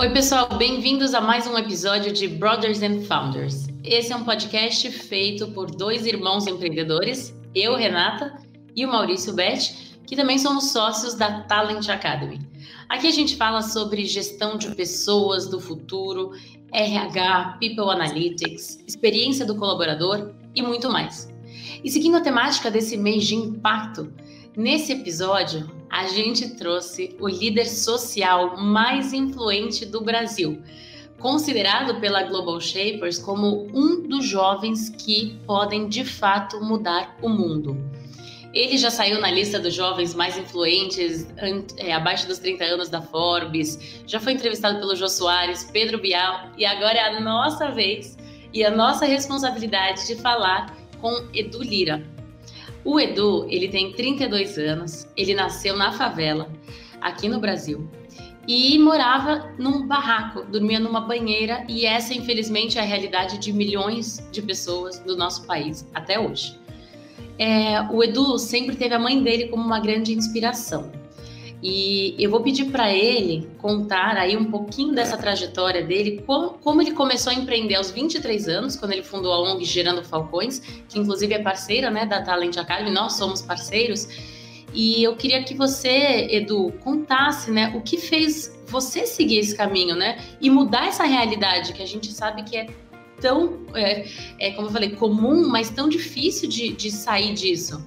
Oi, pessoal, bem-vindos a mais um episódio de Brothers and Founders. Esse é um podcast feito por dois irmãos empreendedores, eu, Renata, e o Maurício Beth, que também somos sócios da Talent Academy. Aqui a gente fala sobre gestão de pessoas do futuro, RH, People Analytics, experiência do colaborador e muito mais. E seguindo a temática desse mês de impacto, nesse episódio a gente trouxe o líder social mais influente do Brasil, considerado pela Global Shapers como um dos jovens que podem de fato mudar o mundo. Ele já saiu na lista dos jovens mais influentes, é, abaixo dos 30 anos da Forbes, já foi entrevistado pelo Jô Soares, Pedro Bial, e agora é a nossa vez e a nossa responsabilidade de falar com Edu Lira, o Edu, ele tem 32 anos, ele nasceu na favela, aqui no Brasil, e morava num barraco, dormia numa banheira, e essa, infelizmente, é a realidade de milhões de pessoas do nosso país até hoje. É, o Edu sempre teve a mãe dele como uma grande inspiração. E eu vou pedir para ele contar aí um pouquinho dessa trajetória dele, como, como, ele começou a empreender aos 23 anos, quando ele fundou a ONG Gerando Falcões, que inclusive é parceira né, da Talent Academy, nós somos parceiros. E eu queria que você, Edu, contasse né, o que fez você seguir esse caminho, né? E mudar essa realidade que a gente sabe que é tão, é, é como eu falei, comum, mas tão difícil de, de sair disso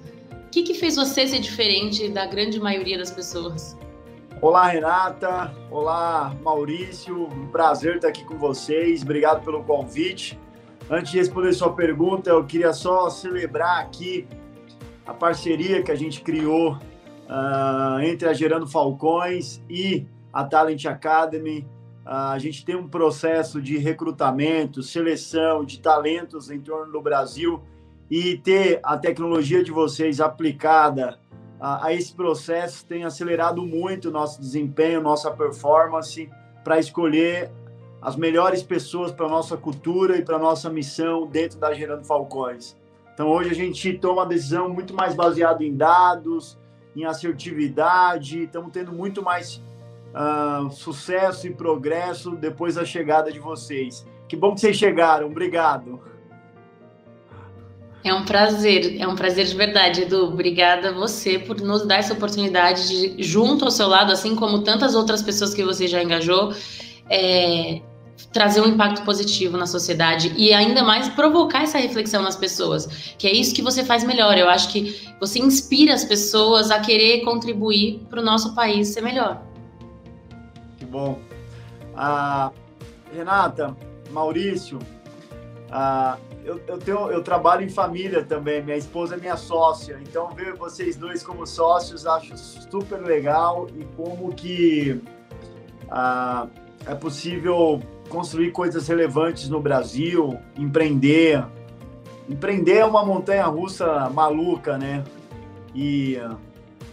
que, que fez você ser diferente da grande maioria das pessoas? Olá, Renata. Olá, Maurício. Um prazer estar aqui com vocês. Obrigado pelo convite. Antes de responder sua pergunta, eu queria só celebrar aqui a parceria que a gente criou uh, entre a Gerando Falcões e a Talent Academy. Uh, a gente tem um processo de recrutamento, seleção de talentos em torno do Brasil e ter a tecnologia de vocês aplicada a, a esse processo tem acelerado muito o nosso desempenho, nossa performance para escolher as melhores pessoas para nossa cultura e para nossa missão dentro da Gerando Falcões. Então hoje a gente toma uma decisão muito mais baseada em dados, em assertividade, estamos tendo muito mais uh, sucesso e progresso depois da chegada de vocês. Que bom que vocês chegaram, obrigado. É um prazer, é um prazer de verdade, Edu. Obrigada a você por nos dar essa oportunidade de, junto ao seu lado, assim como tantas outras pessoas que você já engajou, é, trazer um impacto positivo na sociedade e ainda mais provocar essa reflexão nas pessoas, que é isso que você faz melhor. Eu acho que você inspira as pessoas a querer contribuir para o nosso país ser melhor. Que bom. Ah, Renata, Maurício, ah, eu, eu, tenho, eu trabalho em família também, minha esposa é minha sócia, então ver vocês dois como sócios acho super legal e como que ah, é possível construir coisas relevantes no Brasil, empreender. Empreender é uma montanha russa maluca, né? E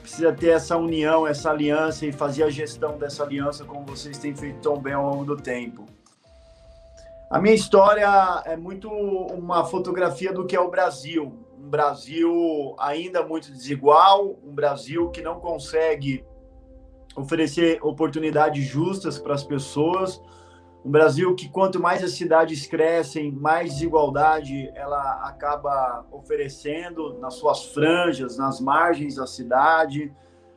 precisa ter essa união, essa aliança e fazer a gestão dessa aliança como vocês têm feito tão bem ao longo do tempo. A minha história é muito uma fotografia do que é o Brasil. Um Brasil ainda muito desigual, um Brasil que não consegue oferecer oportunidades justas para as pessoas, um Brasil que quanto mais as cidades crescem, mais desigualdade ela acaba oferecendo nas suas franjas, nas margens da cidade,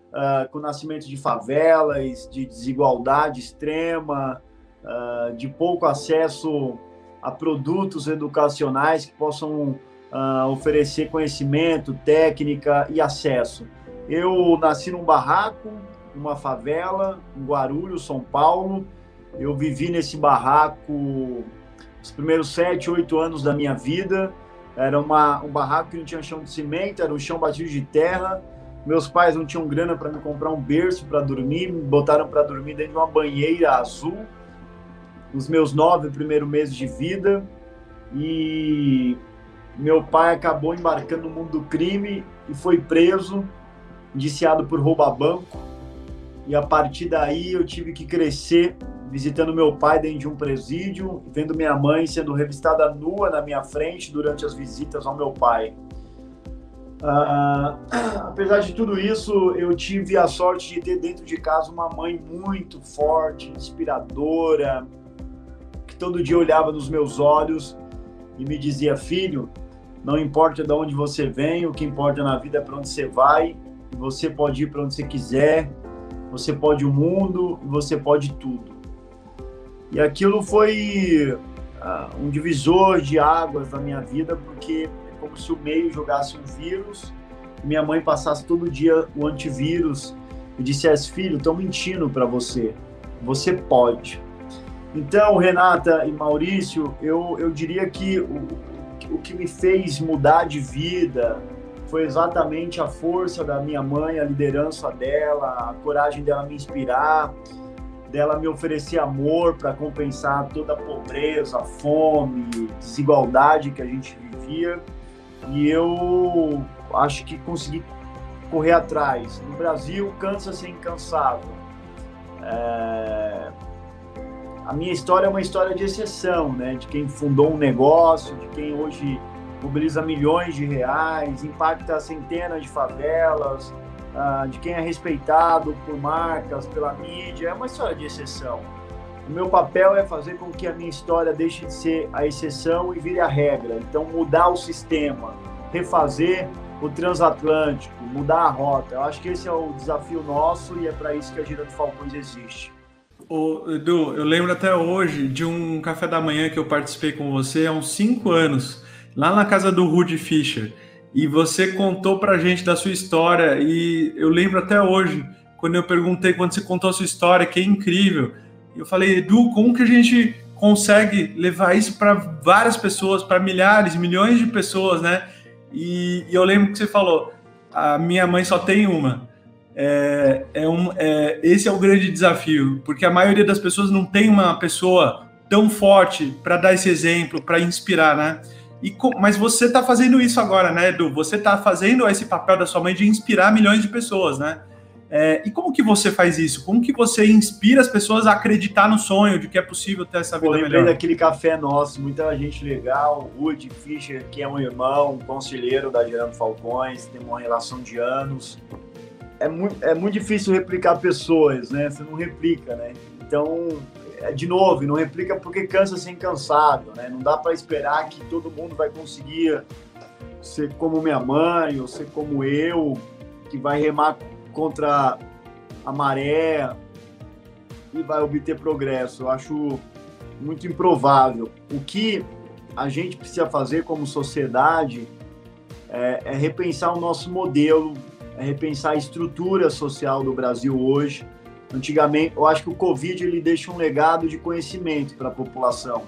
uh, com o nascimento de favelas, de desigualdade extrema, uh, de pouco acesso a produtos educacionais que possam uh, oferecer conhecimento, técnica e acesso. Eu nasci num barraco, numa favela, em Guarulhos, São Paulo. Eu vivi nesse barraco os primeiros sete, oito anos da minha vida. Era uma, um barraco que não tinha chão de cimento, era um chão batido de terra. Meus pais não tinham grana para me comprar um berço para dormir, me botaram para dormir dentro de uma banheira azul nos meus nove primeiros meses de vida e meu pai acabou embarcando no mundo do crime e foi preso, indiciado por roubar banco. E a partir daí eu tive que crescer visitando meu pai dentro de um presídio, vendo minha mãe sendo revistada nua na minha frente durante as visitas ao meu pai. Uh, apesar de tudo isso, eu tive a sorte de ter dentro de casa uma mãe muito forte, inspiradora, todo dia olhava nos meus olhos e me dizia: Filho, não importa de onde você vem, o que importa na vida é para onde você vai. Você pode ir para onde você quiser, você pode o mundo, você pode tudo. E aquilo foi uh, um divisor de águas na minha vida, porque como se o meio jogasse um vírus, minha mãe passasse todo dia o antivírus e dissesse: Filho, estão mentindo para você, você pode. Então, Renata e Maurício, eu, eu diria que o, o que me fez mudar de vida foi exatamente a força da minha mãe, a liderança dela, a coragem dela me inspirar, dela me oferecer amor para compensar toda a pobreza, a fome, desigualdade que a gente vivia e eu acho que consegui correr atrás. No Brasil, cansa-se incansável. É... A minha história é uma história de exceção, né? De quem fundou um negócio, de quem hoje mobiliza milhões de reais, impacta centenas de favelas, uh, de quem é respeitado por marcas, pela mídia. É uma história de exceção. O meu papel é fazer com que a minha história deixe de ser a exceção e vire a regra. Então, mudar o sistema, refazer o transatlântico, mudar a rota. Eu acho que esse é o desafio nosso e é para isso que a Gira do Falcões existe. Ô, Edu, eu lembro até hoje de um café da manhã que eu participei com você há uns cinco anos, lá na casa do Rudy Fischer. E você contou pra gente da sua história, e eu lembro até hoje, quando eu perguntei, quando você contou a sua história, que é incrível eu falei, Edu, como que a gente consegue levar isso para várias pessoas, para milhares, milhões de pessoas, né? E, e, eu lembro que você falou, a minha mãe só tem uma. É, é um, é, esse é o grande desafio, porque a maioria das pessoas não tem uma pessoa tão forte para dar esse exemplo, para inspirar, né? E, mas você está fazendo isso agora, né, Edu? Você está fazendo esse papel da sua mãe de inspirar milhões de pessoas, né? É, e como que você faz isso? Como que você inspira as pessoas a acreditar no sonho de que é possível ter essa vida Pô, lembrei melhor? daquele café nosso, muita gente legal, o Rudy Fischer, que é um irmão, um conselheiro da Gerando Falcões, tem uma relação de anos. É muito, é muito difícil replicar pessoas, né? Você não replica, né? Então, é, de novo, não replica porque cansa sem cansado, né? Não dá para esperar que todo mundo vai conseguir ser como minha mãe ou ser como eu, que vai remar contra a maré e vai obter progresso. Eu acho muito improvável. O que a gente precisa fazer como sociedade é, é, repensar o nosso modelo, é repensar a estrutura social do Brasil hoje. Antigamente, eu acho que o Covid ele deixa um legado de conhecimento para a população.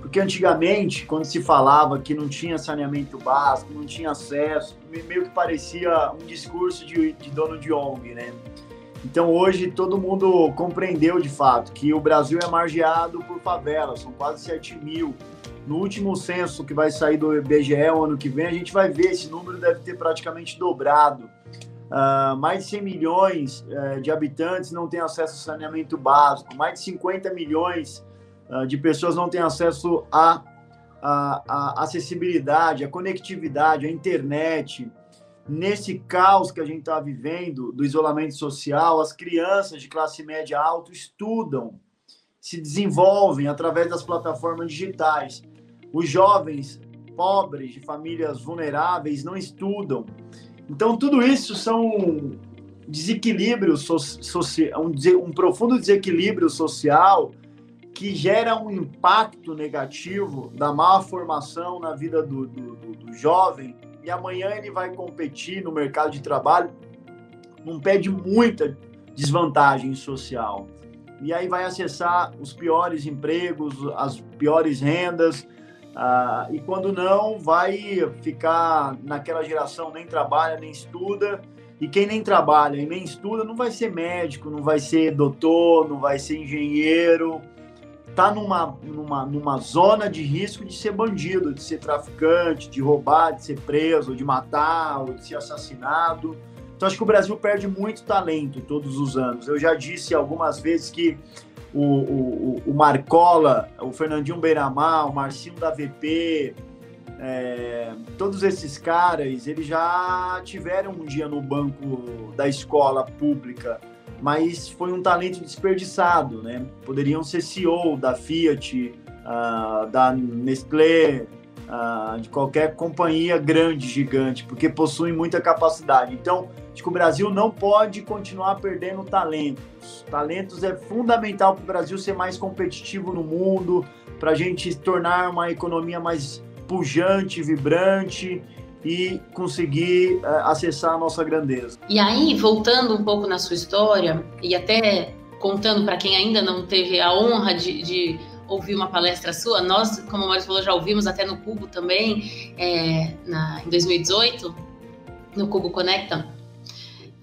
Porque antigamente, quando se falava que não tinha saneamento básico, não tinha acesso, meio que parecia um discurso de, de dono de ONG, né? Então hoje todo mundo compreendeu de fato que o Brasil é margeado por favelas, são quase 7 mil. No último censo que vai sair do IBGE ano que vem, a gente vai ver, esse número deve ter praticamente dobrado. Uh, mais de 100 milhões uh, de habitantes não têm acesso ao saneamento básico, mais de 50 milhões uh, de pessoas não têm acesso à acessibilidade, à conectividade, à internet. Nesse caos que a gente está vivendo do isolamento social, as crianças de classe média alta estudam, se desenvolvem através das plataformas digitais. Os jovens pobres de famílias vulneráveis não estudam. Então, tudo isso são desequilíbrios, so, um, um profundo desequilíbrio social que gera um impacto negativo da má formação na vida do, do, do, do jovem e amanhã ele vai competir no mercado de trabalho num pé de muita desvantagem social. E aí vai acessar os piores empregos, as piores rendas, uh, e quando não, vai ficar naquela geração nem trabalha, nem estuda, e quem nem trabalha e nem estuda não vai ser médico, não vai ser doutor, não vai ser engenheiro, está numa, numa, numa zona de risco de ser bandido, de ser traficante, de roubar, de ser preso, de matar, ou de ser assassinado. Então, acho que o Brasil perde muito talento todos os anos. Eu já disse algumas vezes que o, o, o Marcola, o Fernandinho Beiramar, o Marcinho da VP, é, todos esses caras, eles já tiveram um dia no banco da escola pública, mas foi um talento desperdiçado, né? Poderiam ser CEO da Fiat, uh, da Nestlé, uh, de qualquer companhia grande, gigante, porque possuem muita capacidade. Então, acho que o Brasil não pode continuar perdendo talentos. Talentos é fundamental para o Brasil ser mais competitivo no mundo, para a gente tornar uma economia mais pujante, vibrante e conseguir uh, acessar a nossa grandeza. E aí, voltando um pouco na sua história e até contando para quem ainda não teve a honra de, de, ouvir uma palestra sua, nós, como o Maurício falou, já ouvimos até no Cubo também, é, na, em 2018, no Cubo Conecta.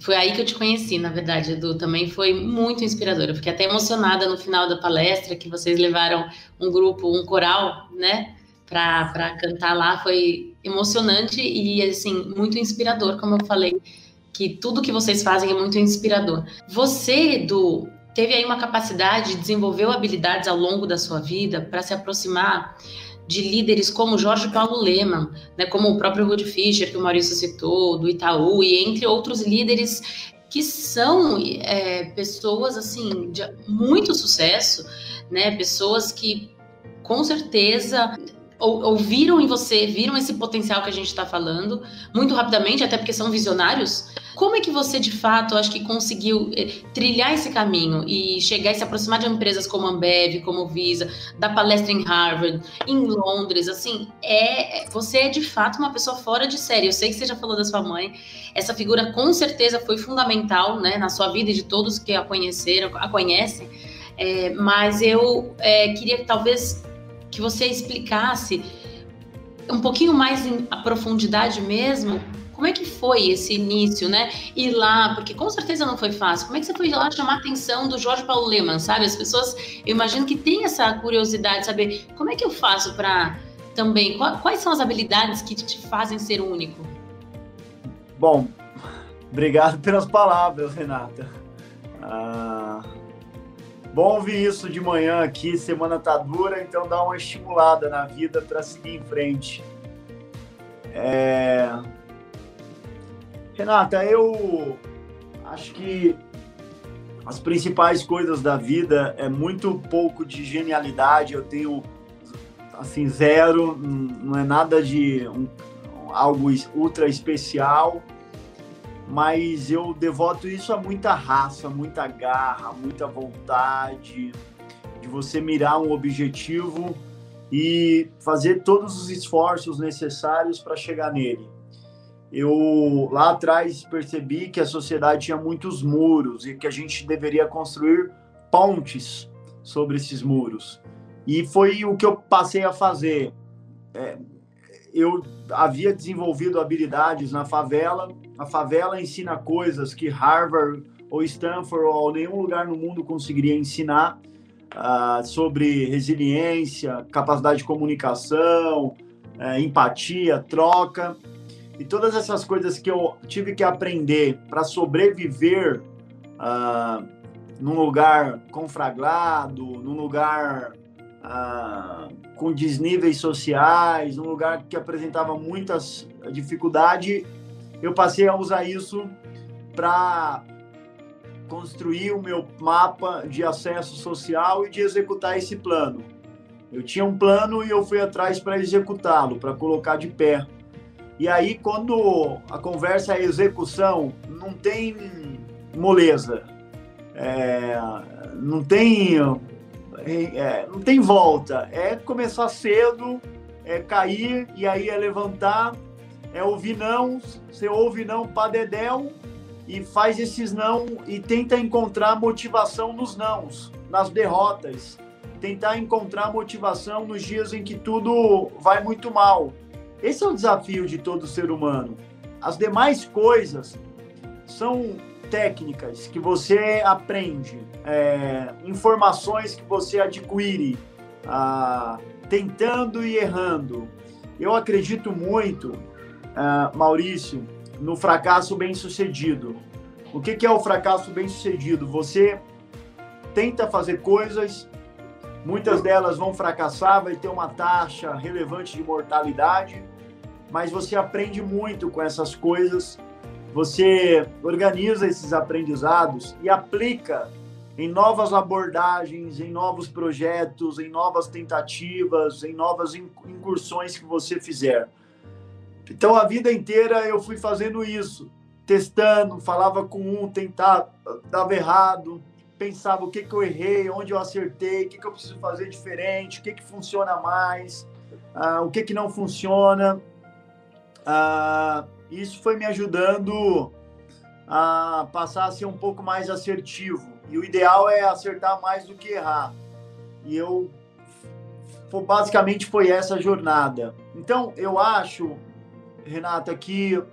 Foi aí que eu te conheci, na verdade, Edu. Também foi muito inspirador. Eu fiquei até emocionada no final da palestra que vocês levaram um grupo, um coral, né? para cantar lá foi emocionante e assim muito inspirador, como eu falei, que tudo que vocês fazem é muito inspirador. Você, Edu, teve aí uma capacidade, desenvolveu habilidades ao longo da sua vida para se aproximar de líderes como Jorge Paulo Leman, né, como o próprio Rudy Fischer, que o Maurício citou, do Itaú, e entre outros líderes que são é, pessoas assim de muito sucesso, né, pessoas que com certeza ouviram em você, viram esse potencial que a gente está falando muito rapidamente, até porque são visionários. Como é que você, de fato, acho que conseguiu eh, trilhar esse caminho e chegar e se aproximar de empresas como Ambev, como Visa, da palestra em Harvard, em Londres, assim, é você é de fato uma pessoa fora de série. Eu sei que você já falou da sua mãe. Essa figura com certeza foi fundamental, né, na sua vida e de todos que a conheceram, a conhecem. É, mas eu é, queria que talvez que você explicasse um pouquinho mais em profundidade mesmo, como é que foi esse início, né? Ir lá, porque com certeza não foi fácil. Como é que você foi lá chamar a atenção do Jorge Paulo Leman, sabe? As pessoas, eu imagino que tem essa curiosidade de saber como é que eu faço para também, quais são as habilidades que te fazem ser único? Bom, obrigado pelas palavras, Renata. Ah, Bom ouvir isso de manhã aqui, semana tá dura, então dá uma estimulada na vida para seguir em frente. É... Renata, eu acho que as principais coisas da vida é muito pouco de genialidade, eu tenho assim zero, não é nada de um, algo ultra especial mas eu devoto isso a muita raça, muita garra, muita vontade de você mirar um objetivo e fazer todos os esforços necessários para chegar nele. Eu lá atrás percebi que a sociedade tinha muitos muros e que a gente deveria construir pontes sobre esses muros. E foi o que eu passei a fazer. É, eu havia desenvolvido habilidades na favela. A favela ensina coisas que Harvard ou Stanford ou nenhum lugar no mundo conseguiria ensinar uh, sobre resiliência, capacidade de comunicação, uh, empatia, troca. E todas essas coisas que eu tive que aprender para sobreviver uh, num lugar conflagrado, num lugar ah, com desníveis sociais, num lugar que apresentava muitas dificuldades, eu passei a usar isso para construir o meu mapa de acesso social e de executar esse plano. Eu tinha um plano e eu fui atrás para executá-lo, para colocar de pé. E aí, quando a conversa é execução, não tem moleza, é, não tem é, não tem volta. É começar cedo, é cair e aí é levantar, é ouvir não, você ouve não para dedéu e faz esses não e tenta encontrar motivação nos nãos, nas derrotas. Tentar encontrar motivação nos dias em que tudo vai muito mal. Esse é o desafio de todo ser humano. As demais coisas são técnicas que você aprende, é, informações que você adquire, ah, tentando e errando. Eu acredito muito, ah, Maurício, no fracasso bem sucedido. O que, que é o fracasso bem sucedido? Você tenta fazer coisas Muitas delas vão fracassar, vai ter uma taxa relevante de mortalidade, mas você aprende muito com essas coisas. Você organiza esses aprendizados e aplica em novas abordagens, em novos projetos, em novas tentativas, em novas incursões que você fizer. Então, a vida inteira eu fui fazendo isso, testando, falava com um, tentava, dava errado, pensava o que, que eu errei, onde eu acertei, o que, que eu preciso fazer diferente, o que, que funciona mais, uh, o que, que não funciona. Uh, isso foi me ajudando a passar a ser um pouco mais assertivo. E o ideal é acertar mais do que errar. E eu basicamente foi essa jornada. Então, eu acho, Renata, que uh,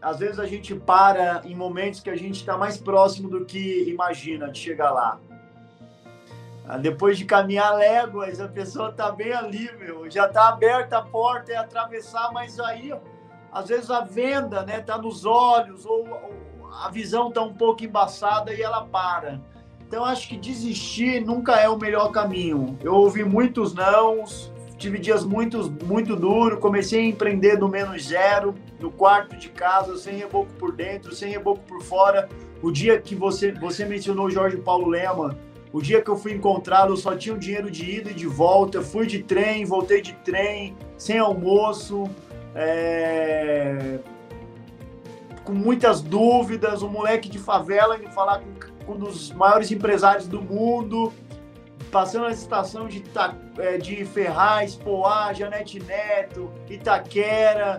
às vezes a gente para em momentos que a gente está mais próximo do que imagina de chegar lá. Ah, depois de caminhar léguas, a pessoa está bem ali, meu. Já está aberta a porta, é atravessar, mas aí, às vezes, a venda né, tá nos olhos, ou, ou a visão está um pouco embaçada e ela para. Então, acho que desistir nunca é o melhor caminho. Eu ouvi muitos nãos, tive dias muito, muito duros, comecei a empreender no menos zero, no quarto de casa, sem reboco por dentro, sem reboco por fora. O dia que você, você mencionou Jorge Paulo Lema, o dia que eu fui encontrá-lo, só tinha o dinheiro de ida e de volta. Fui de trem, voltei de trem, sem almoço, é... com muitas dúvidas. Um moleque de favela indo falar com um dos maiores empresários do mundo passando a estação de, Ita, é, de Ferraz, Poá, Janete Neto, Itaquera,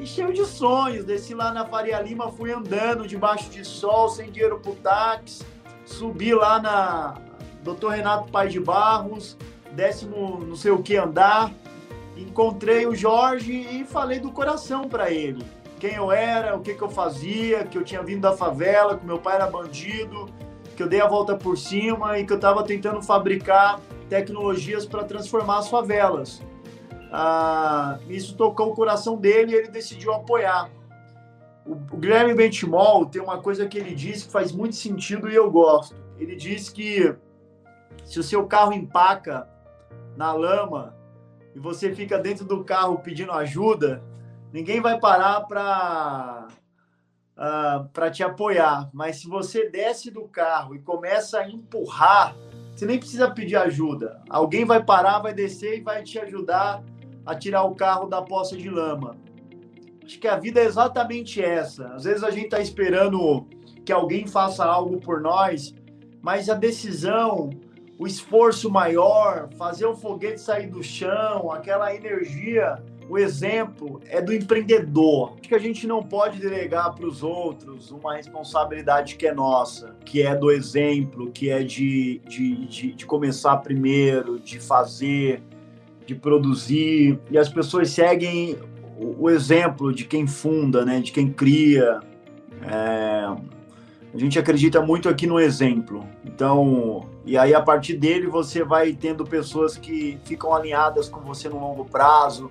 e cheio de sonhos. Desci lá na Faria Lima, fui andando debaixo de sol, sem dinheiro pro táxi, subi lá na Dr. Renato Pai de Barros, décimo não sei o que andar, encontrei o Jorge e falei do coração para ele. Quem eu era, o que, que eu fazia, que eu tinha vindo da favela, que meu pai era bandido, que eu dei a volta por cima e que eu estava tentando fabricar tecnologias para transformar as favelas. Ah, isso tocou o coração dele e ele decidiu apoiar. O, o Guilherme Bentimol tem uma coisa que ele diz que faz muito sentido e eu gosto. Ele diz que se o seu carro empaca na lama e você fica dentro do carro pedindo ajuda, ninguém vai parar para uh, ah, para te apoiar. Mas se você desce do carro e começa a empurrar, você nem precisa pedir ajuda. Alguém vai parar, vai descer e vai te ajudar a tirar o carro da poça de lama. Acho que a vida é exatamente essa. Às vezes a gente está esperando que alguém faça algo por nós, mas a decisão, o esforço maior, fazer o foguete sair do chão, aquela energia o exemplo é do empreendedor. Que a gente não pode delegar para os outros uma responsabilidade que é nossa, que é do exemplo, que é de, de, de, de começar primeiro, de fazer, de produzir. E as pessoas seguem o, o exemplo de quem funda, né, de quem cria. É, a gente acredita muito aqui no exemplo. Então, e aí a partir dele você vai tendo pessoas que ficam alinhadas com você no longo prazo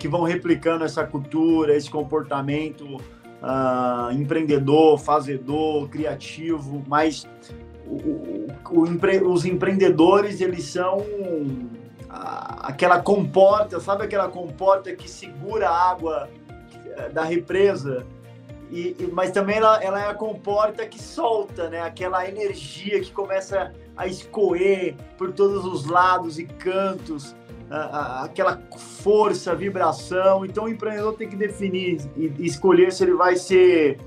que vão replicando essa cultura, esse comportamento uh, empreendedor, fazedor, criativo, mas o, o, o, os empreendedores, eles são aquela comporta, sabe aquela comporta que segura a água eh, da represa? E, e, mas também ela, ela é a comporta que solta, né? Aquela energia que começa a escoer por todos os lados e cantos aquela força, vibração. Então o empreendedor tem que definir e escolher se ele vai ser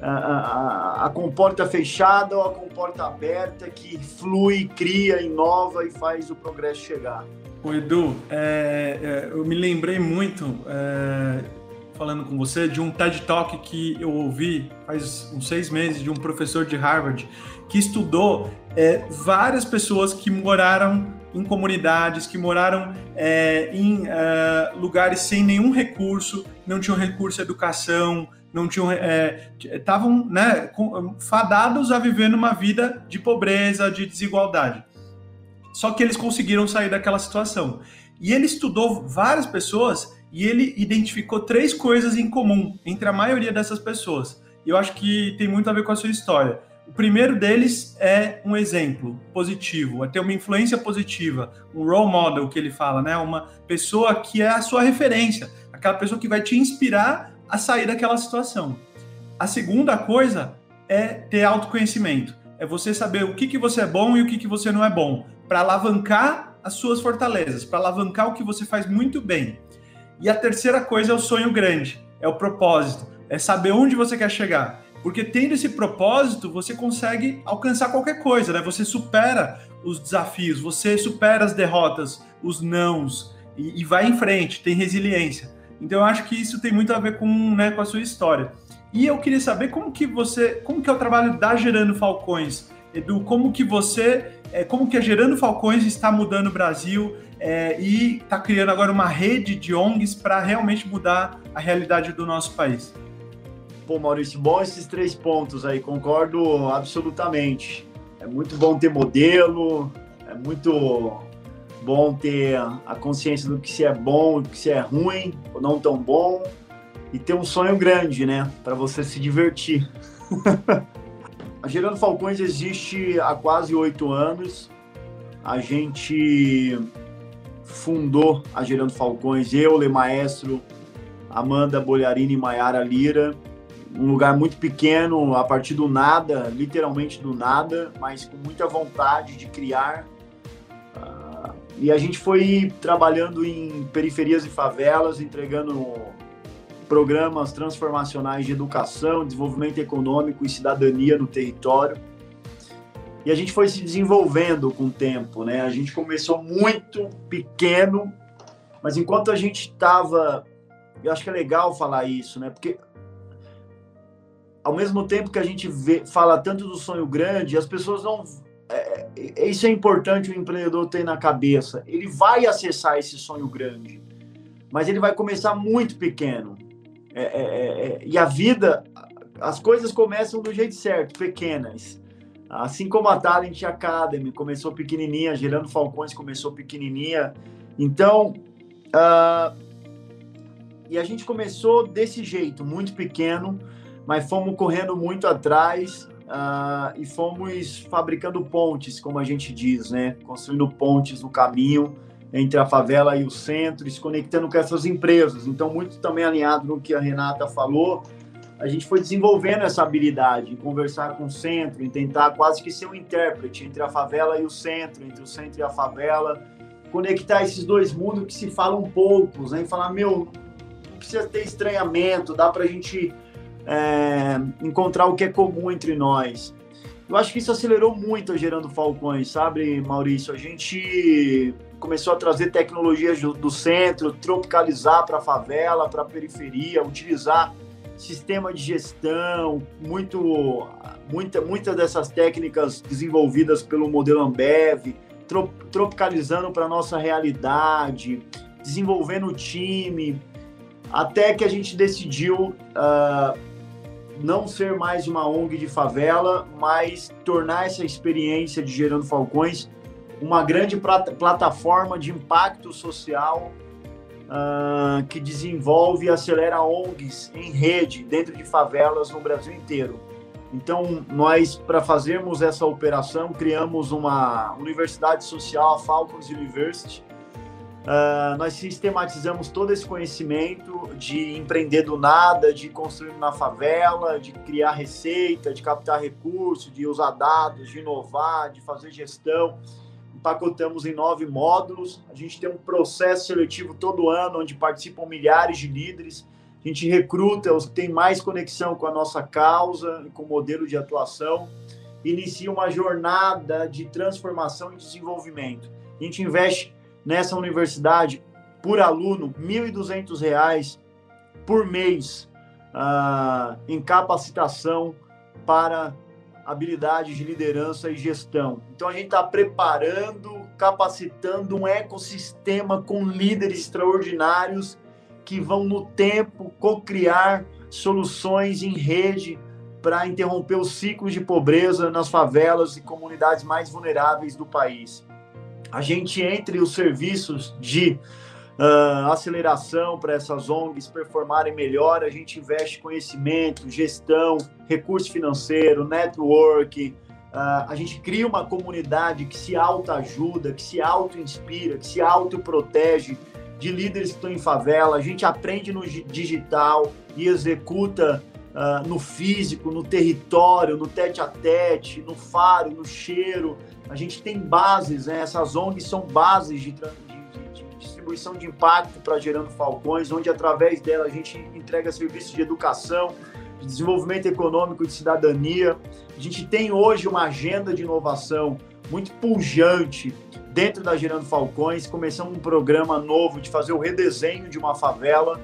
a, a, comporta fechada ou a comporta aberta que flui, cria, inova e faz o progresso chegar. O Edu, é, é, eu me lembrei muito, é, falando com você, de um TED Talk que eu ouvi faz uns seis meses de um professor de Harvard que estudou é, várias pessoas que moraram em comunidades, que moraram é, em uh, lugares sem nenhum recurso, não tinham recurso à educação, não tinham estavam é, né, fadados a viver numa vida de pobreza, de desigualdade. Só que eles conseguiram sair daquela situação. E ele estudou várias pessoas e ele identificou três coisas em comum entre a maioria dessas pessoas. E eu acho que tem muito a ver com a sua história. O primeiro deles é um exemplo positivo, é ter uma influência positiva, um role model que ele fala, né? Uma pessoa que é a sua referência, aquela pessoa que vai te inspirar a sair daquela situação. A segunda coisa é ter autoconhecimento. É você saber o que, que você é bom e o que, que você não é bom, para alavancar as suas fortalezas, para alavancar o que você faz muito bem. E a terceira coisa é o sonho grande, é o propósito, é saber onde você quer chegar. Porque tendo esse propósito, você consegue alcançar qualquer coisa, né? Você supera os desafios, você supera as derrotas, os nãos e, e vai em frente, tem resiliência. Então eu acho que isso tem muito a ver com, né, com a sua história. E eu queria saber como que você, como que é o trabalho da Gerando Falcões, Edu, como que você, é, como que a Gerando Falcões está mudando o Brasil é, e está criando agora uma rede de ONGs para realmente mudar a realidade do nosso país. Pô, Maurício, bom esses três pontos aí, concordo absolutamente. É muito bom ter modelo, é muito bom ter a consciência do que se é bom, do que se é ruim ou não tão bom e ter um sonho grande, né, para você se divertir. a Gerando Falcões existe há quase oito anos. A gente fundou a Gerando Falcões, eu, Le Maestro, Amanda Bolharini e Maiara Lira, um lugar muito pequeno, a partir do nada, literalmente do nada, mas com muita vontade de criar. Uh, e a gente foi trabalhando em periferias e favelas, entregando programas transformacionais de educação, desenvolvimento econômico e cidadania no território. E a gente foi se desenvolvendo com o tempo, né? A gente começou muito pequeno, mas enquanto a gente estava, eu acho que é legal falar isso, né? Porque ao mesmo tempo que a gente vê, fala tanto do sonho grande, as pessoas não é, é, isso é importante o empreendedor ter na cabeça. Ele vai acessar esse sonho grande, mas ele vai começar muito pequeno. É, é, é, é, e a vida, as coisas começam do jeito certo, pequenas. Assim como a Talent Academy começou pequenininha, Gerando Falcões começou pequenininha. Então, uh, e a gente começou desse jeito, muito pequeno, mas fomos correndo muito atrás uh, e fomos fabricando pontes, como a gente diz, né? Construindo pontes no caminho entre a favela e o centro, se conectando com essas empresas. Então, muito também alinhado no que a Renata falou, a gente foi desenvolvendo essa habilidade de conversar com o centro, em tentar quase que ser um intérprete entre a favela e o centro, entre o centro e a favela, conectar esses dois mundos que se falam poucos, né? E falar, meu, não precisa ter estranhamento, dá para a gente é, encontrar o que é comum entre nós. Eu acho que isso acelerou muito a Gerando Falcões, sabe, Maurício? A gente começou a trazer tecnologias do, centro, tropicalizar para a favela, para a periferia, utilizar sistema de gestão, muito, muita, muitas dessas técnicas desenvolvidas pelo modelo Ambev, trop, tropicalizando para a nossa realidade, desenvolvendo o time, até que a gente decidiu uh, não ser mais uma ONG de favela, mas tornar essa experiência de Gerando Falcões uma grande plataforma de impacto social uh, que desenvolve e acelera ONGs em rede dentro de favelas no Brasil inteiro. Então, nós, para fazermos essa operação, criamos uma universidade social, a Falcons University. Uh, nós sistematizamos todo esse conhecimento de empreender do nada, de construir na favela, de criar receita, de captar recursos, de usar dados, de inovar, de fazer gestão empacotamos em nove módulos. A gente tem um processo seletivo todo ano, onde participam milhares de líderes. A gente recruta os que têm mais conexão com a nossa causa e com o modelo de atuação. Inicia uma jornada de transformação e desenvolvimento. A gente investe nessa universidade, por aluno, R$ 1.200 por mês uh, em capacitação para habilidades de liderança e gestão. Então a gente está preparando, capacitando um ecossistema com líderes extraordinários que vão no tempo co-criar soluções em rede para interromper os ciclos de pobreza nas favelas e comunidades mais vulneráveis do país. A gente entre os serviços de uh, aceleração para essas ONGs performarem melhor, a gente investe conhecimento, gestão, recurso financeiro, network. Uh, a gente cria uma comunidade que se autoajuda, que se auto-inspira, que se auto-protege de líderes que estão em favela. A gente aprende no digital e executa uh, no físico, no território, no tete a tete, no faro, no cheiro. A gente tem bases, né? essas ONGs são bases de, distribuição de impacto para Gerando Falcões, onde através dela a gente entrega serviços de educação, de desenvolvimento econômico de cidadania. A gente tem hoje uma agenda de inovação muito pujante dentro da Gerando Falcões. Começamos um programa novo de fazer o redesenho de uma favela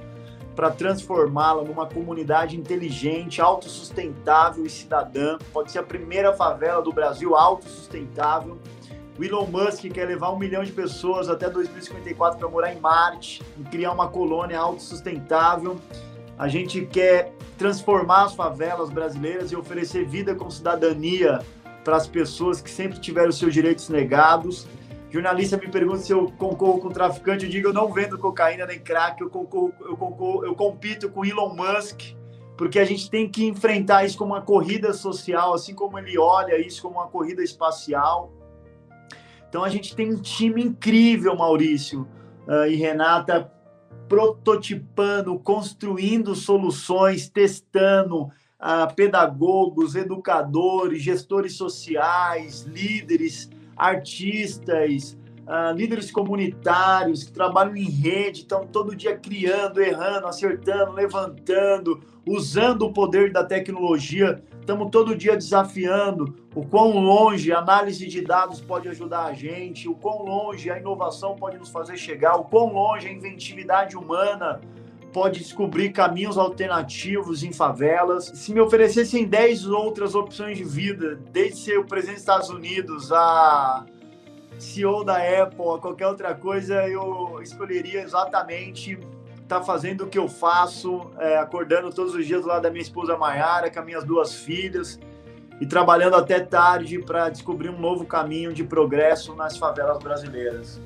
para transformá-la numa comunidade inteligente, autossustentável e cidadã. Pode ser a primeira favela do Brasil autossustentável o Elon Musk quer levar um milhão de pessoas até 2054 para morar em Marte e criar uma colônia autossustentável. A gente quer transformar as favelas brasileiras e oferecer vida com cidadania para as pessoas que sempre tiveram seus direitos negados. Jornalista me pergunta se eu concorro com traficante. Eu digo, eu não vendo cocaína nem crack, eu, concorro, eu, concorro, eu compito com Elon Musk, porque a gente tem que enfrentar isso como uma corrida social, assim como ele olha isso como uma corrida espacial. Então a gente tem um time incrível, Maurício uh, e Renata, prototipando, construindo soluções, testando uh, pedagogos, educadores, gestores sociais, líderes, artistas, uh, líderes comunitários que trabalham em rede, estão todo dia criando, errando, acertando, levantando, usando o poder da tecnologia. Estamos todo dia desafiando o quão longe a análise de dados pode ajudar a gente, o quão longe a inovação pode nos fazer chegar, o quão longe a inventividade humana pode descobrir caminhos alternativos em favelas. Se me oferecessem 10 outras opções de vida, desde ser o presidente dos Estados Unidos a CEO da Apple, a qualquer outra coisa, eu escolheria exatamente tá fazendo o que eu faço, é, acordando todos os dias lado da minha esposa Maiara, com as minhas duas filhas, e trabalhando até tarde para descobrir um novo caminho de progresso nas favelas brasileiras.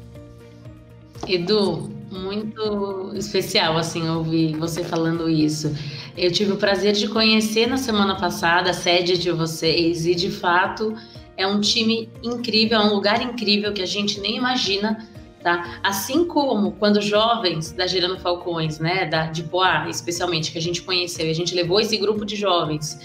Edu, muito especial assim ouvir você falando isso. Eu tive o prazer de conhecer na semana passada a sede de vocês e de fato é um time incrível, é um lugar incrível que a gente nem imagina Tá? Assim como quando jovens da Gerando Falcões, né, da, de Poá, especialmente, que a gente conheceu, e a gente levou esse grupo de jovens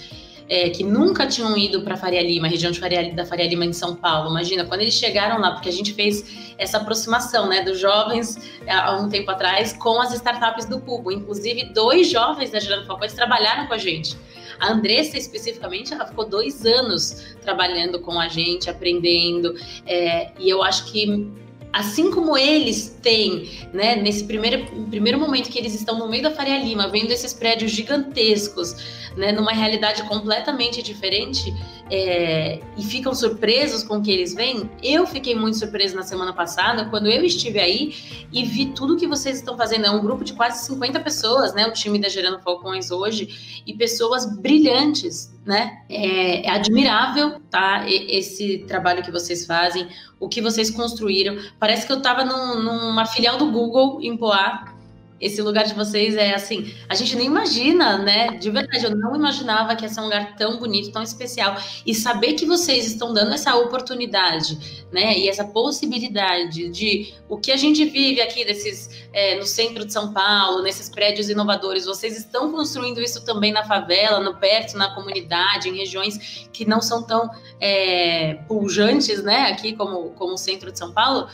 é, que nunca tinham ido para Faria Lima, região de Faria, da Faria Lima em São Paulo. Imagina, quando eles chegaram lá, porque a gente fez essa aproximação né, dos jovens há um tempo atrás com as startups do Cubo. Inclusive, dois jovens da Gerando Falcões trabalharam com a gente. A Andressa, especificamente, ela ficou dois anos trabalhando com a gente, aprendendo. É, e eu acho que assim como eles têm, né, nesse primeiro, primeiro momento que eles estão no meio da Faria Lima, vendo esses prédios gigantescos, né, numa realidade completamente diferente, é, e ficam surpresos com o que eles veem, eu fiquei muito surpresa na semana passada, quando eu estive aí e vi tudo que vocês estão fazendo. É um grupo de quase 50 pessoas, né, o time da Gerando Falcões hoje, e pessoas brilhantes, né? É, é admirável, tá? Esse trabalho que vocês fazem, o que vocês construíram. Parece que eu estava num, numa filial do Google em Poá, esse lugar de vocês é assim, a gente nem imagina, né? De verdade, eu não imaginava que ia ser um lugar tão bonito, tão especial. E saber que vocês estão dando essa oportunidade, né? E essa possibilidade de o que a gente vive aqui desses é, no centro de São Paulo, nesses prédios inovadores, vocês estão construindo isso também na favela, no perto, na comunidade, em regiões que não são tão é, pujantes, né? Aqui como, como o centro de São Paulo.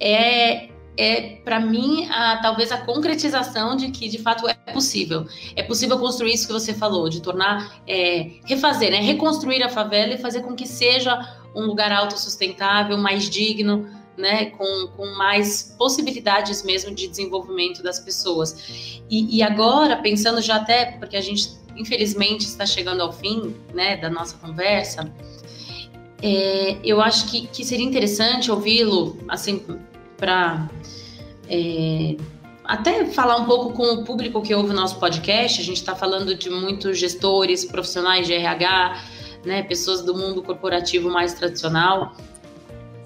É, é para mim a, talvez a concretização de que de fato é possível. É possível construir isso que você falou, de tornar, é, refazer, né, reconstruir a favela e fazer com que seja um lugar autossustentável, mais digno, né, com, com mais possibilidades mesmo de desenvolvimento das pessoas. E, e agora, pensando já até, porque a gente infelizmente está chegando ao fim né, da nossa conversa, é, eu acho que, que seria interessante ouvi-lo, assim, para é, até falar um pouco com o público que ouve o nosso podcast. A gente está falando de muitos gestores, profissionais de RH, né, pessoas do mundo corporativo mais tradicional.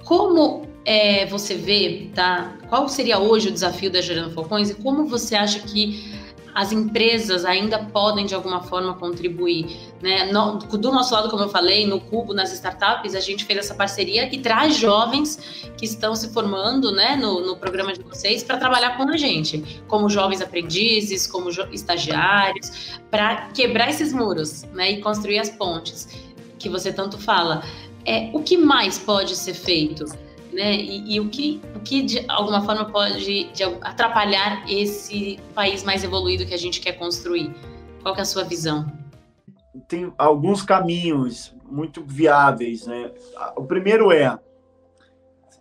Como é, você vê, tá? Qual seria hoje o desafio da Gerando Falcões e como você acha que as empresas ainda podem de alguma forma contribuir, né? Do nosso lado, como eu falei, no Cubo, nas startups, a gente fez essa parceria e traz jovens que estão se formando, né, no, no programa de vocês para trabalhar com a gente, como jovens aprendizes, como estagiários, para quebrar esses muros, né, e construir as pontes que você tanto fala. É, o que mais pode ser feito? Né? E, e, o que, o que de alguma forma pode de, atrapalhar esse país mais evoluído que a gente quer construir? Qual é a sua visão? Tem alguns caminhos muito viáveis, né? O primeiro é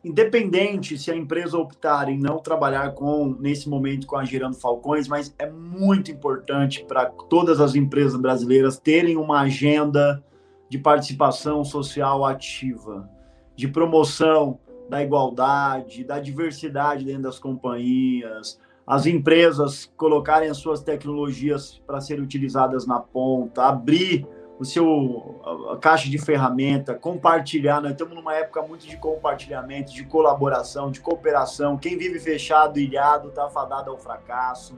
independente se a empresa optar em não trabalhar com nesse momento com a Girando Falcões, mas é muito importante para todas as empresas brasileiras terem uma agenda de participação social ativa, de promoção da igualdade, da diversidade dentro das companhias, as empresas colocarem as suas tecnologias para serem utilizadas na ponta, abrir o seu a, caixa de ferramenta, compartilhar. Nós estamos numa época muito de compartilhamento, de colaboração, de cooperação. Quem vive fechado, ilhado, está fadado ao fracasso.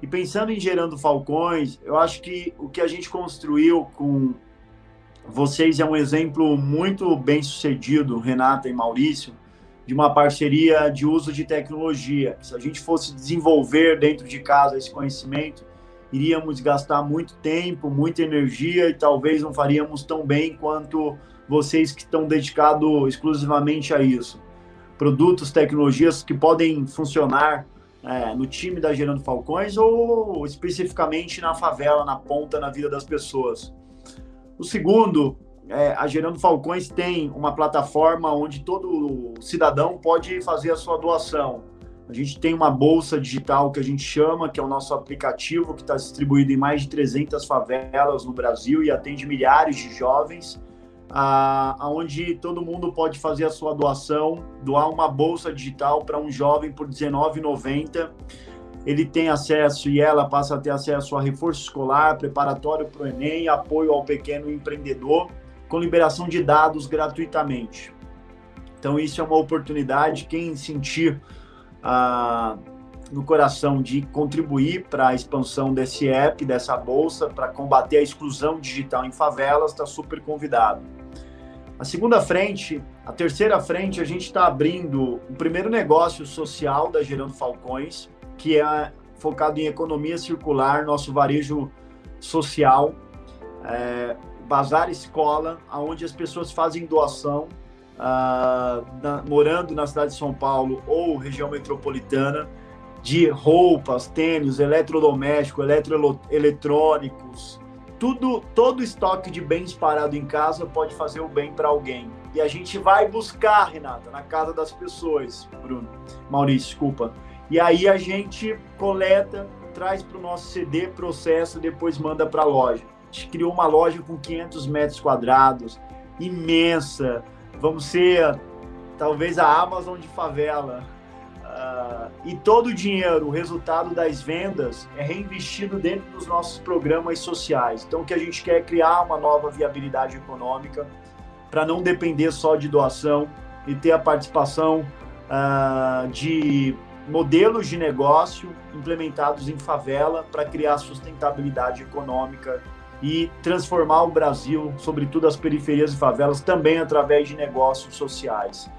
E pensando em gerando falcões, eu acho que o que a gente construiu com vocês é um exemplo muito bem sucedido, Renata e Maurício, de uma parceria de uso de tecnologia. Se a gente fosse desenvolver dentro de casa esse conhecimento, iríamos gastar muito tempo, muita energia e talvez não faríamos tão bem quanto vocês que estão dedicados exclusivamente a isso. Produtos, tecnologias que podem funcionar é, no time da Gerando Falcões ou especificamente na favela, na ponta, na vida das pessoas. O segundo, é, a Gerando Falcões tem uma plataforma onde todo cidadão pode fazer a sua doação. A gente tem uma bolsa digital que a gente chama, que é o nosso aplicativo, que está distribuído em mais de 300 favelas no Brasil e atende milhares de jovens, aonde todo mundo pode fazer a sua doação, doar uma bolsa digital para um jovem por R$19,90 ele tem acesso e ela passa a ter acesso a reforço escolar, preparatório para o Enem, apoio ao pequeno empreendedor, com liberação de dados gratuitamente. Então, isso é uma oportunidade. Quem sentir ah, no coração de contribuir para a expansão desse app, dessa bolsa, para combater a exclusão digital em favelas, está super convidado. A segunda frente, a terceira frente, a gente está abrindo o primeiro negócio social da Gerando Falcões, que é focado em economia circular, nosso varejo social, é, Bazar Escola, onde as pessoas fazem doação, uh, na, morando na cidade de São Paulo ou região metropolitana, de roupas, tênis, eletrodoméstico, eletroeletrônicos, tudo, todo estoque de bens parado em casa pode fazer o bem para alguém. E a gente vai buscar, Renata, na casa das pessoas, Bruno, Maurício, desculpa e aí a gente coleta, traz para o nosso CD, processa, depois manda para a loja. A gente criou uma loja com 500 metros quadrados, imensa. Vamos ser talvez a Amazon de favela. Uh, e todo o dinheiro, o resultado das vendas, é reinvestido dentro dos nossos programas sociais. Então, o que a gente quer é criar uma nova viabilidade econômica para não depender só de doação e ter a participação uh, de modelos de negócio implementados em favela para criar sustentabilidade econômica e transformar o Brasil, sobretudo as periferias e favelas, também através de negócios sociais.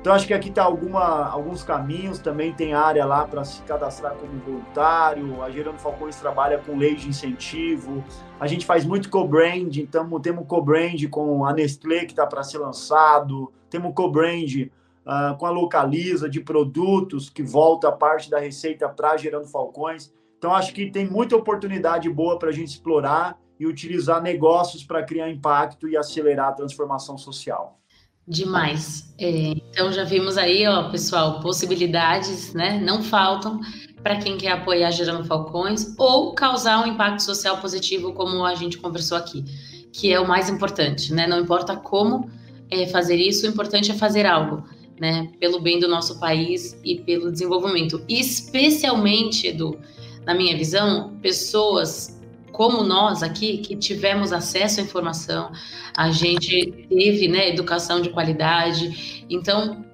Então, acho que aqui está alguns caminhos, também tem área lá para se cadastrar como voluntário, a Gerando Falcões trabalha com lei de incentivo, a gente faz muito co-brand, então temos co-brand com a Nestlé que está para ser lançado, temos co-brand uh, com a Localiza de produtos que volta parte da receita para Gerando Falcões. Então, acho que tem muita oportunidade boa para a gente explorar e utilizar negócios para criar impacto e acelerar a transformação social. Demais. É, então já vimos aí, ó, pessoal, possibilidades, né? Não faltam para quem quer apoiar Gerando Falcões ou causar um impacto social positivo, como a gente conversou aqui, que é o mais importante, né? Não importa como é, fazer isso, o importante é fazer algo né, pelo bem do nosso país e pelo desenvolvimento. E especialmente, Edu, na minha visão, pessoas como nós aqui, que tivemos acesso à informação, a gente teve né, educação de qualidade. Então,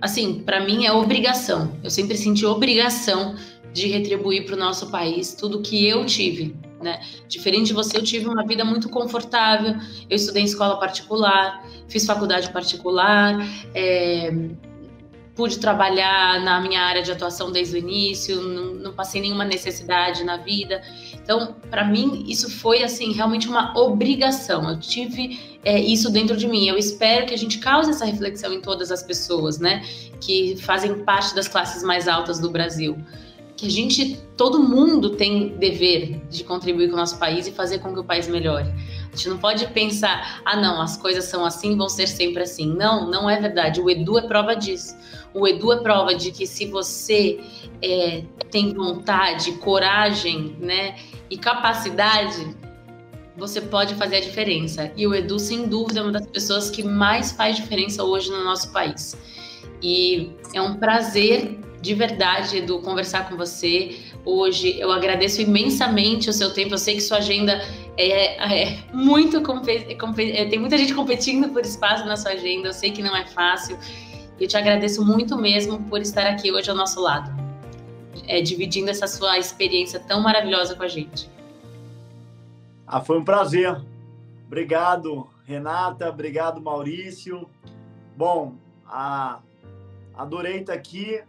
assim, para mim é obrigação. Eu sempre senti obrigação de retribuir para o nosso país tudo que eu tive, né? Diferente de você, eu tive uma vida muito confortável. Eu estudei em escola particular, fiz faculdade particular, é, pude trabalhar na minha área de atuação desde o início, não, não passei nenhuma necessidade na vida. Então, para mim, isso foi assim realmente uma obrigação. Eu tive é, isso dentro de mim. Eu espero que a gente cause essa reflexão em todas as pessoas, né, que fazem parte das classes mais altas do Brasil. Que a gente, todo mundo tem dever de contribuir com o nosso país e fazer com que o país melhore. A gente não pode pensar, ah, não, as coisas são assim, vão ser sempre assim. Não, não é verdade. O Edu é prova disso. O Edu é prova de que se você é, tem vontade, coragem, né, e capacidade, você pode fazer a diferença. E o Edu, sem dúvida, é uma das pessoas que mais faz diferença hoje no nosso país. E é um prazer de verdade, Edu, conversar com você hoje. Eu agradeço imensamente o seu tempo. Eu sei que sua agenda é, é muito é, tem muita gente competindo por espaço na sua agenda. Eu sei que não é fácil. Eu te agradeço muito mesmo por estar aqui hoje ao nosso lado, é, dividindo essa sua experiência tão maravilhosa com a gente. Ah, foi um prazer. Obrigado, Renata. Obrigado, Maurício. Bom, ah, adorei estar aqui.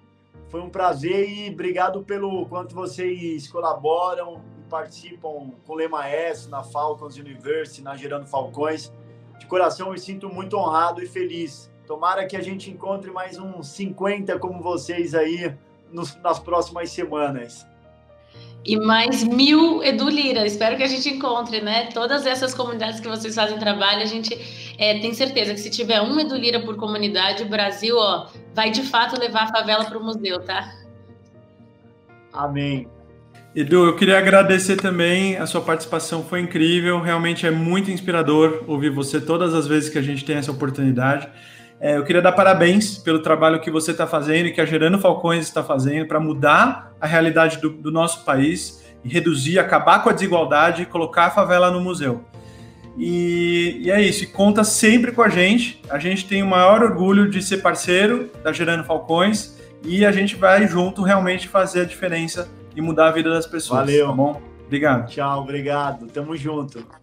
Foi um prazer e obrigado pelo quanto vocês colaboram participam com o Lema S, na Falcons University, na Gerando Falcões. De coração, me sinto muito honrado e feliz. Tomara que a gente encontre mais uns 50 como vocês aí nos, nas próximas semanas. E mais mil Edu Lira. Espero que a gente encontre, né? Todas essas comunidades que vocês fazem trabalho, a gente é, tem certeza que se tiver um Edu Lira por comunidade, o Brasil, ó, vai de fato levar a favela para o museu, tá? Amém. Edu, eu queria agradecer também, a sua participação foi incrível, realmente é muito inspirador ouvir você todas as vezes que a gente tem essa oportunidade. É, eu queria dar parabéns pelo trabalho que você está fazendo e que a Gerando Falcões está fazendo para mudar a realidade do, do, nosso país e reduzir, acabar com a desigualdade e colocar a favela no museu. E, e é isso, e conta sempre com a gente. A gente tem o maior orgulho de ser parceiro da Gerando Falcões e a gente vai junto realmente fazer a diferença e mudar a vida das pessoas. Valeu. Tá bom? Obrigado. Tchau, obrigado. Tamo junto.